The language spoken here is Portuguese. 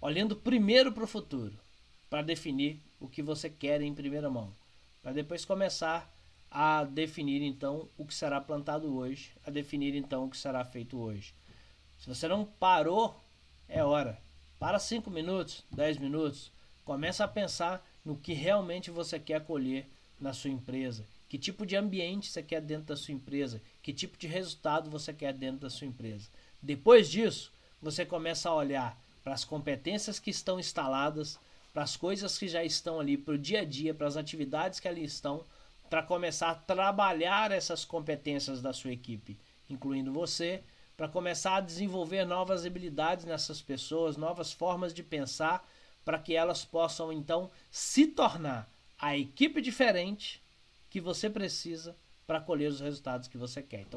olhando primeiro para o futuro, para definir o que você quer em primeira mão, para depois começar a definir então o que será plantado hoje, a definir então o que será feito hoje. Se você não parou, é hora. Para 5 minutos, 10 minutos, começa a pensar no que realmente você quer colher na sua empresa. Que tipo de ambiente você quer dentro da sua empresa? Que tipo de resultado você quer dentro da sua empresa? Depois disso, você começa a olhar para as competências que estão instaladas, para as coisas que já estão ali, para o dia a dia, para as atividades que ali estão, para começar a trabalhar essas competências da sua equipe, incluindo você, para começar a desenvolver novas habilidades nessas pessoas, novas formas de pensar, para que elas possam então se tornar a equipe diferente que você precisa para colher os resultados que você quer. Então